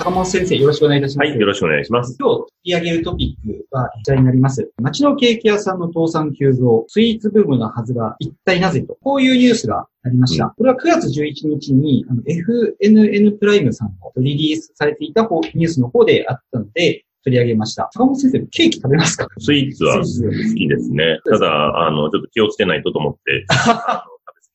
坂本先生、よろしくお願いいたします。はい、よろしくお願いします。今日取り上げるトピックはこちらになります。街のケーキ屋さんの倒産急増、スイーツブームのはずが一体なぜと、こういうニュースがありました。うんこれは9月11日にあの FNN プライムさんのリリースされていた方ニュースの方であったので、取り上げました。坂本先生、ケーキ食べますか？スイーツは好きですね。ただ、あの、ちょっと気をつけないとと思って、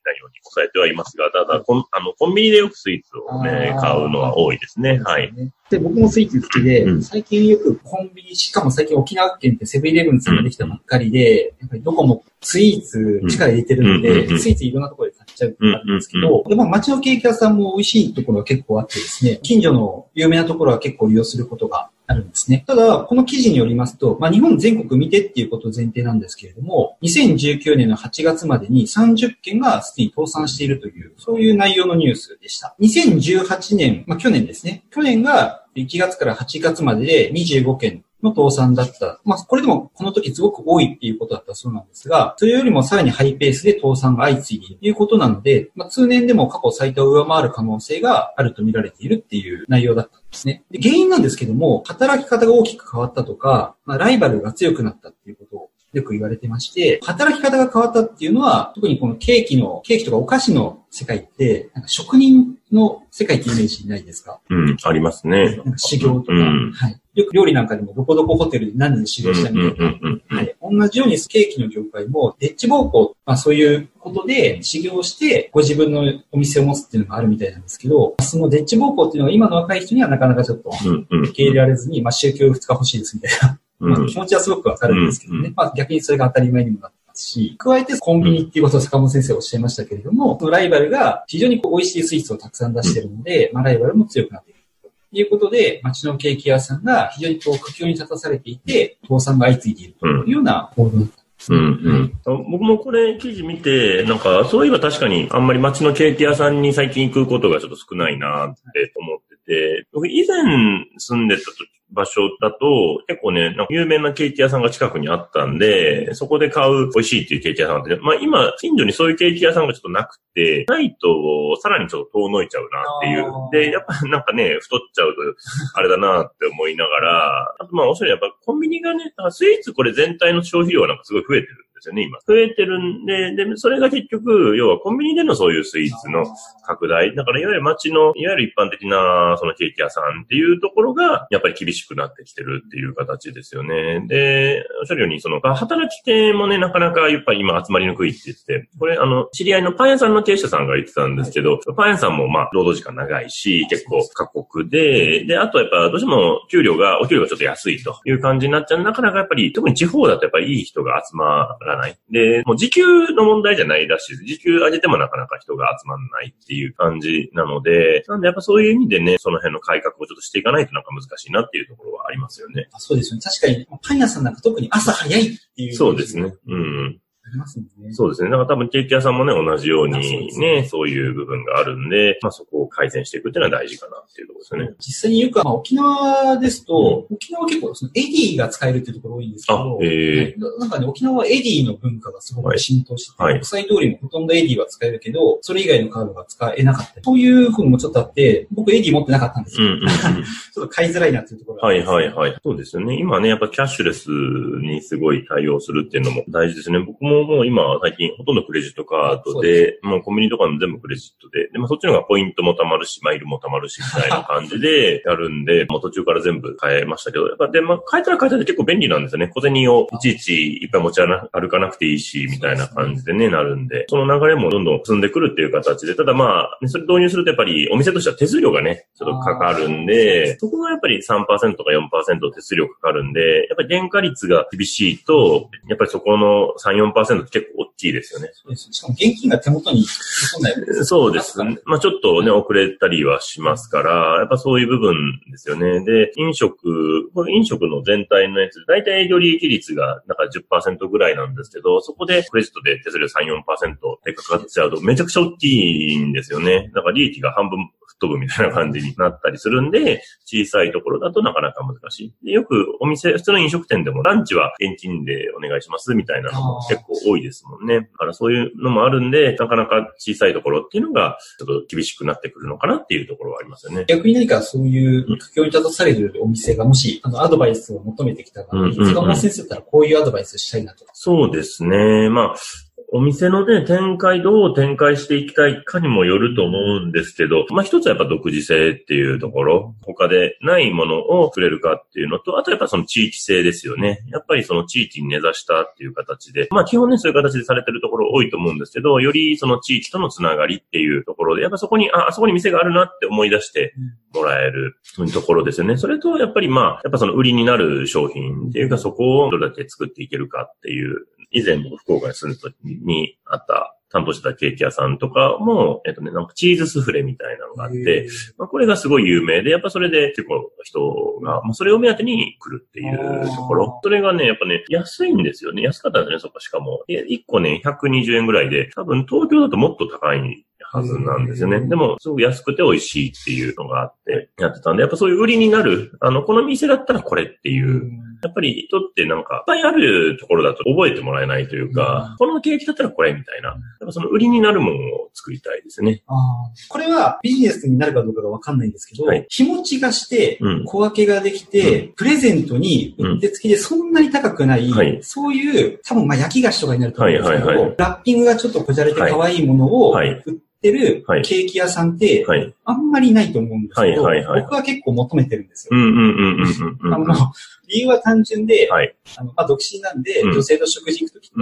ないように抑えてはいますが、ただ、コンあのコンビニでよくスイーツをね買うのは多いですね。はい。。で、僕もスイーツ好きで、うん最近よくコンビニ、しかも最近沖縄県ってセブンイレブンさんができたばっかりで、やっぱりどこもスイーツ力入れてるので、スイーツいろんなところで買っちゃうってあるんですけど、でも街のケーキ屋さんも美味しいところは結構あってですね、近所の有名なところは結構利用することがあるんですね。ただ、この記事によりますと、まあ、日本全国見てっていうこと前提なんですけれども、2019年の8月までに30件がすでに倒産しているという、そういう内容のニュースでした。2018年、まあ、去年ですね。去年が1月から8月までで25件の倒産だった。まあ、これでもこの時すごく多いっていうことだったそうなんですが、それよりもさらにハイペースで倒産が相次いでいるということなので、まあ、通年でも過去最多を上回る可能性があると見られているっていう内容だったんですね。で原因なんですけども、働き方が大きく変わったとか、まあ、ライバルが強くなったっていうことをよく言われてまして、働き方が変わったっていうのは、特にこのケーキの、ケーキとかお菓子の世界って、なんか職人の世界ってイメージないですか？うん、ありますね。なんか修行とか、うんはい。よく料理なんかでもどこどこホテルで何年修行したみたいな。はい。同じようにケーキの業界も、デッチ暴行、まあそういうことで修行して、ご自分のお店を持つっていうのがあるみたいなんですけど、そのデッチ暴行っていうのが今の若い人にはなかなかちょっと受け入れられずに、まあ宗教2日欲しいですみたいな。まあうん気持ちはすごくわかるんですけどね。うんまあ逆にそれが当たり前にもなってますし、加えてコンビニっていうことを坂本先生おっしゃいましたけれども、そのライバルが非常にこう美味しいスイーツをたくさん出してるので、まあライバルも強くなっている。ということで、街のケーキ屋さんが非常にこう苦境に立たされていて、倒産が相次いでいるというような報道だった。うんうん、僕もこれ記事見て、なんか、そういえば確かにあんまり街のケーキ屋さんに最近行くことがちょっと少ないなって思ってて、僕以前住んでた時場所だと、結構ね、なんか有名なケーキ屋さんが近くにあったんで、そこで買う美味しいっていうケーキ屋さんがあって、まあ今、近所にそういうケーキ屋さんがちょっとなくて、ないとさらにちょっと遠のいちゃうなっていう。で、やっぱなんかね、太っちゃうと、あれだなって思いながら、あとまあおっしゃるようにやっぱコンビニがね、スイーツこれ全体の消費量はなんかすごい増えてる。んですよね、今。増えてるんで、で、それが結局、要はコンビニでのそういうスイーツの拡大。だからいわゆる街の、いわゆる一般的なそのケーキ屋さんっていうところが、やっぱり厳しくなってきてるっていう形ですよね。で、おっしゃるように、その、働き手もね、なかなかやっぱり今集まりにくいって言ってて、これあの、知り合いのパン屋さんの経営者さんが言ってたんですけど、パン屋さんもまあ、労働時間長いし、結構過酷で、で、あとやっぱどうしても給料が、お給料がちょっと安いという感じになっちゃう。なかなかやっぱり、特に地方だとやっぱりいい人が集まらない。で、もう時給の問題じゃないらしいです。時給上げてもなかなか人が集まらないっていう感じなので、なんでやっぱそういう意味でね、その辺の改革をちょっとしていかないとなんか難しいなっていうところはありますよね。あそうですよね。確かに、パン屋さんなんか特に朝早いっていう。そうですね。うんね。そうですね。だから多分ケーキ屋さんもね、同じようにですねね、そういう部分があるんで、まあそこを改善していくっていうのは大事かなっていうところですよね。実際によく、まあ、沖縄ですと、沖縄は結構そのエディが使えるっていうところ多いんですけど、えはいなんかね、沖縄は Edyの文化がすごく浸透してて、はい国際通りもほとんど Edyは使えるけど、それ以外のカードが使えなかったり。そういうふうにもちょっとあって、僕 Edy持ってなかったんですよ。うんうんうん。ちょっと買いづらいなっていうところがあはいはいはい。そうですよね。今ね、やっぱキャッシュレスにすごい対応するっていうのも大事ですね。僕ももう今最近ほとんどクレジットカードで、もうコンビニとかも全部クレジットで、でまあそっちの方がポイントも貯まるし、マイルも貯まるし、みたいな感じで やるんで、もう途中から全部変えましたけど、やっぱで、まあ変えたら変えたら結構便利なんですよね。小銭をいちいちいっぱい持ち歩かなくていいし、みたいな感じでね、なるんで、その流れもどんどん進んでくるっていう形で、ただまあ、ねそれ導入するとやっぱりお店としては手数料がね、ちょっとかかるんで、そこがやっぱり3%か4%手数料かかるんで、やっぱり原価率が厳しいと、やっぱりそこの3、4%って結構大きいですよね。そうですしかも現金が手元に残んないわけですそうですね。まあちょっとね、遅れたりはしますから、やっぱそういう部分ですよね。で、飲食、これ飲食の全体のやつ、だいたい営業利益率がなんか10%ぐらいなんですけど、そこでクレジットで手数料3、4%でかかっちゃうとめちゃくちゃ大きいんですよね。だから利益が半分吹っ飛ぶみたいな感じになったりするんで、小さいところだとなかなか難しい。でよくお店、普通の飲食店でもランチは現金でお願いしますみたいなのも結構多いですもんね。だからそういうのもあるんで、なかなか小さいところっていうのがちょっと厳しくなってくるのかなっていうところはありますよね。逆に何かそういう苦境に立たされるお店がもし、あの、アドバイスを求めてきた場合、塚本先生だったらこういうアドバイスしたいなとか。そうですね。まあ、お店のね、展開、どう展開していきたいかにもよると思うんですけど、まあ一つはやっぱ独自性っていうところ、他でないものを作れるかっていうのと、あとやっぱその地域性ですよね。やっぱりその地域に根ざしたっていう形で、まあ基本ね、そういう形でされてるところ多いと思うんですけど、よりその地域とのつながりっていうところで、やっぱそこに、あ、あそこに店があるなって思い出してもらえるところですよね。それと、やっぱりまあ、やっぱその売りになる商品っていうか、そこをどれだけ作っていけるかっていう以前僕福岡に住んだ時にあった担当してたケーキ屋さんとかも、えっとね、なんかチーズスフレみたいなのがあって、まあ、これがすごい有名で、やっぱそれで結構人が、まあ、それを目当てに来るっていうところ。それがね、やっぱね、安いんですよね。安かったんですね、そこしかも。1個ね、120円ぐらいで、多分東京だともっと高いはずなんですよね。でも、すごく安くて美味しいっていうのがあって、やってたんで、やっぱそういう売りになる、あの、この店だったらこれっていう、やっぱり人ってなんか、いっぱいあるところだと覚えてもらえないというか、このケーキだったらこれみたいな、やっぱその売りになるものを作りたいですね。これはビジネスになるかどうかがわかんないんですけど、はい、日持ちがして、小分けができて、うん、プレゼントに売って付きでそんなに高くない、はい、そういう、多分まあ焼き菓子とかになると思うんですけど、はいはいはい、ラッピングがちょっとこじゃれて可愛いものを売っってるケーキ屋さんって、あんまりないと思うんですけど、僕は結構求めてるんですよ。あの、理由は単純で、はい、あのまあ、独身なんで、女性と食事行くときって、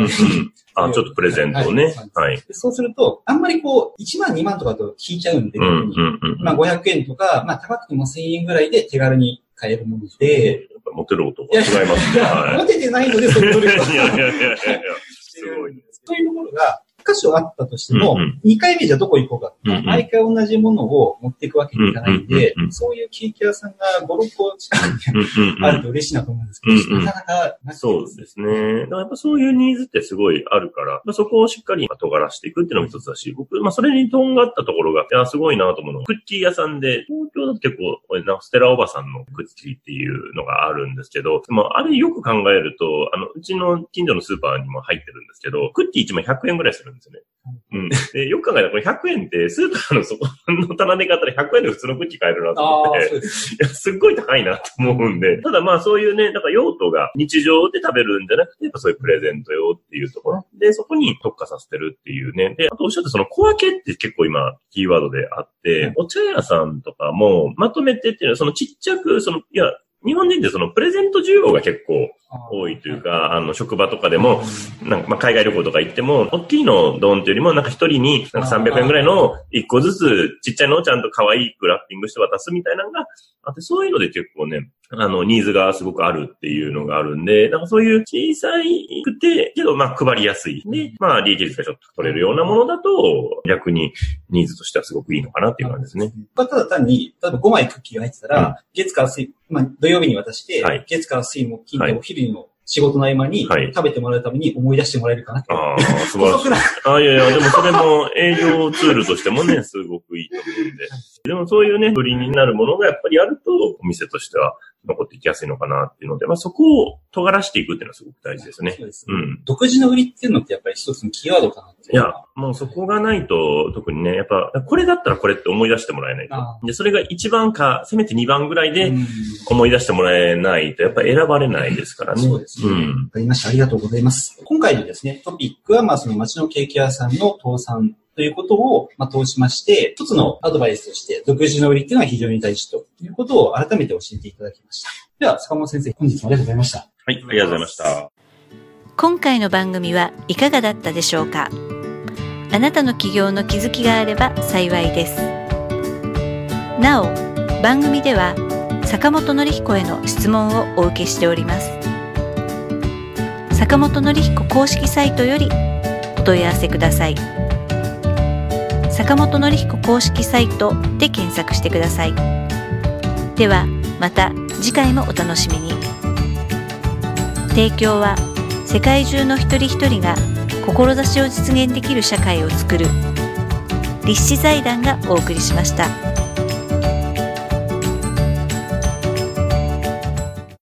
あ、ちょっとプレゼントをね。はい。そうすると、あんまりこう、1万2万とかと引いちゃうんで、まあ500円とか、まあ高くても1000円ぐらいで手軽に買えるもので、モテる男は違いますね。モテてないので、そういう努力を。いやいやいやいや、すごい。そういうところが、箇所あったとしても、2回目じゃどこ行こうか、毎回同じものを持っていくわけにいかないんで、そういうケーキ屋さんが5、6個近くにあると嬉しいなと思うんですけど、なかなかなそうですね。だからやっぱそういうニーズってすごいあるから、まあ、そこをしっかり尖らしていくっていうのも一つだし、僕、まあそれにとんがったところが、いや、すごいなと思うのは、クッキー屋さんで、東京だと結構、なんかステラおばさんのクッキーっていうのがあるんですけど、でもあれよく考えると、あの、うちの近所のスーパーにも入ってるんですけど、クッキー1枚100円ぐらいするんですよね。うん。で、よく考えたらこれ100円ってスーパーのそこの棚で買ったら100円で普通のクッキー買えるなと思って、いや、すっごい高いなと思うんで、ただまあそういうね、だから用途が日常で食べるんじゃなくて、やっぱそういうプレゼント用っていうところ。で、そこに特化させてるっていうね。で、あとおっしゃったその小分けって結構今キーワードであって、お茶屋さんとかもまとめてっていうのは、そのちっちゃく、その、いや、日本人ってそのプレゼント需要が結構多いというか、あの、職場とかでも、なんか、まあ、海外旅行とか行っても、大きいのドーンっていうよりも、なんか一人に、なんか300円ぐらいの一個ずつ、ちっちゃいのをちゃんと可愛くラッピングして渡すみたいなのがあって、そういうので結構ね、あの、ニーズがすごくあるっていうのがあるんで、なんかそういう小さいくて、けど、まあ、配りやすい。で、まあ、利益率がちょっと取れるようなものだと、逆にニーズとしてはすごくいいのかなっていう感じですね。ただ単に、例えば5枚クッキーが入ってたら、うん、月から水、まあ、土曜日に渡して、はい、月から水木金でお昼の仕事の合間に食べてもらうために思い出してもらえるかな、はい、ああ、素晴らしい。あいやいや、でもそれも営業ツールとしてもね、すごくいいと思うんで。でもそういうね、売りになるものがやっぱりあると、お店としては残っていきやすいのかなっていうので、まあそこを尖らしていくっていうのはすごく大事ですね。そうですね。うん。独自の売りっていうのってやっぱり一つのキーワードかなっていや、もうそこがないと、特にね、やっぱ、これだったらこれって思い出してもらえないと。で、それが1番か、せめて2番ぐらいで思い出してもらえないと、やっぱ選ばれないですからね。そうですね。うん。わかりました。ありがとうございます。今回のですね、トピックは、まあその街のケーキ屋さんの倒産ということを、まあ、通しまして、一つのアドバイスとして、独自の売りっていうのは非常に大事ということを改めて教えていただきました。では、坂本先生、本日もありがとうございました。はい、ありがとうございました。今回の番組はいかがだったでしょうか？あなたの起業の気づきがあれば幸いです。なお、番組では坂本典彦への質問をお受けしております。坂本典彦公式サイトよりお問い合わせください。坂本典彦公式サイトで検索してください。ではまた次回もお楽しみに。提供は世界中の一人一人が志を実現できる社会をつくる立志財団がお送りしました。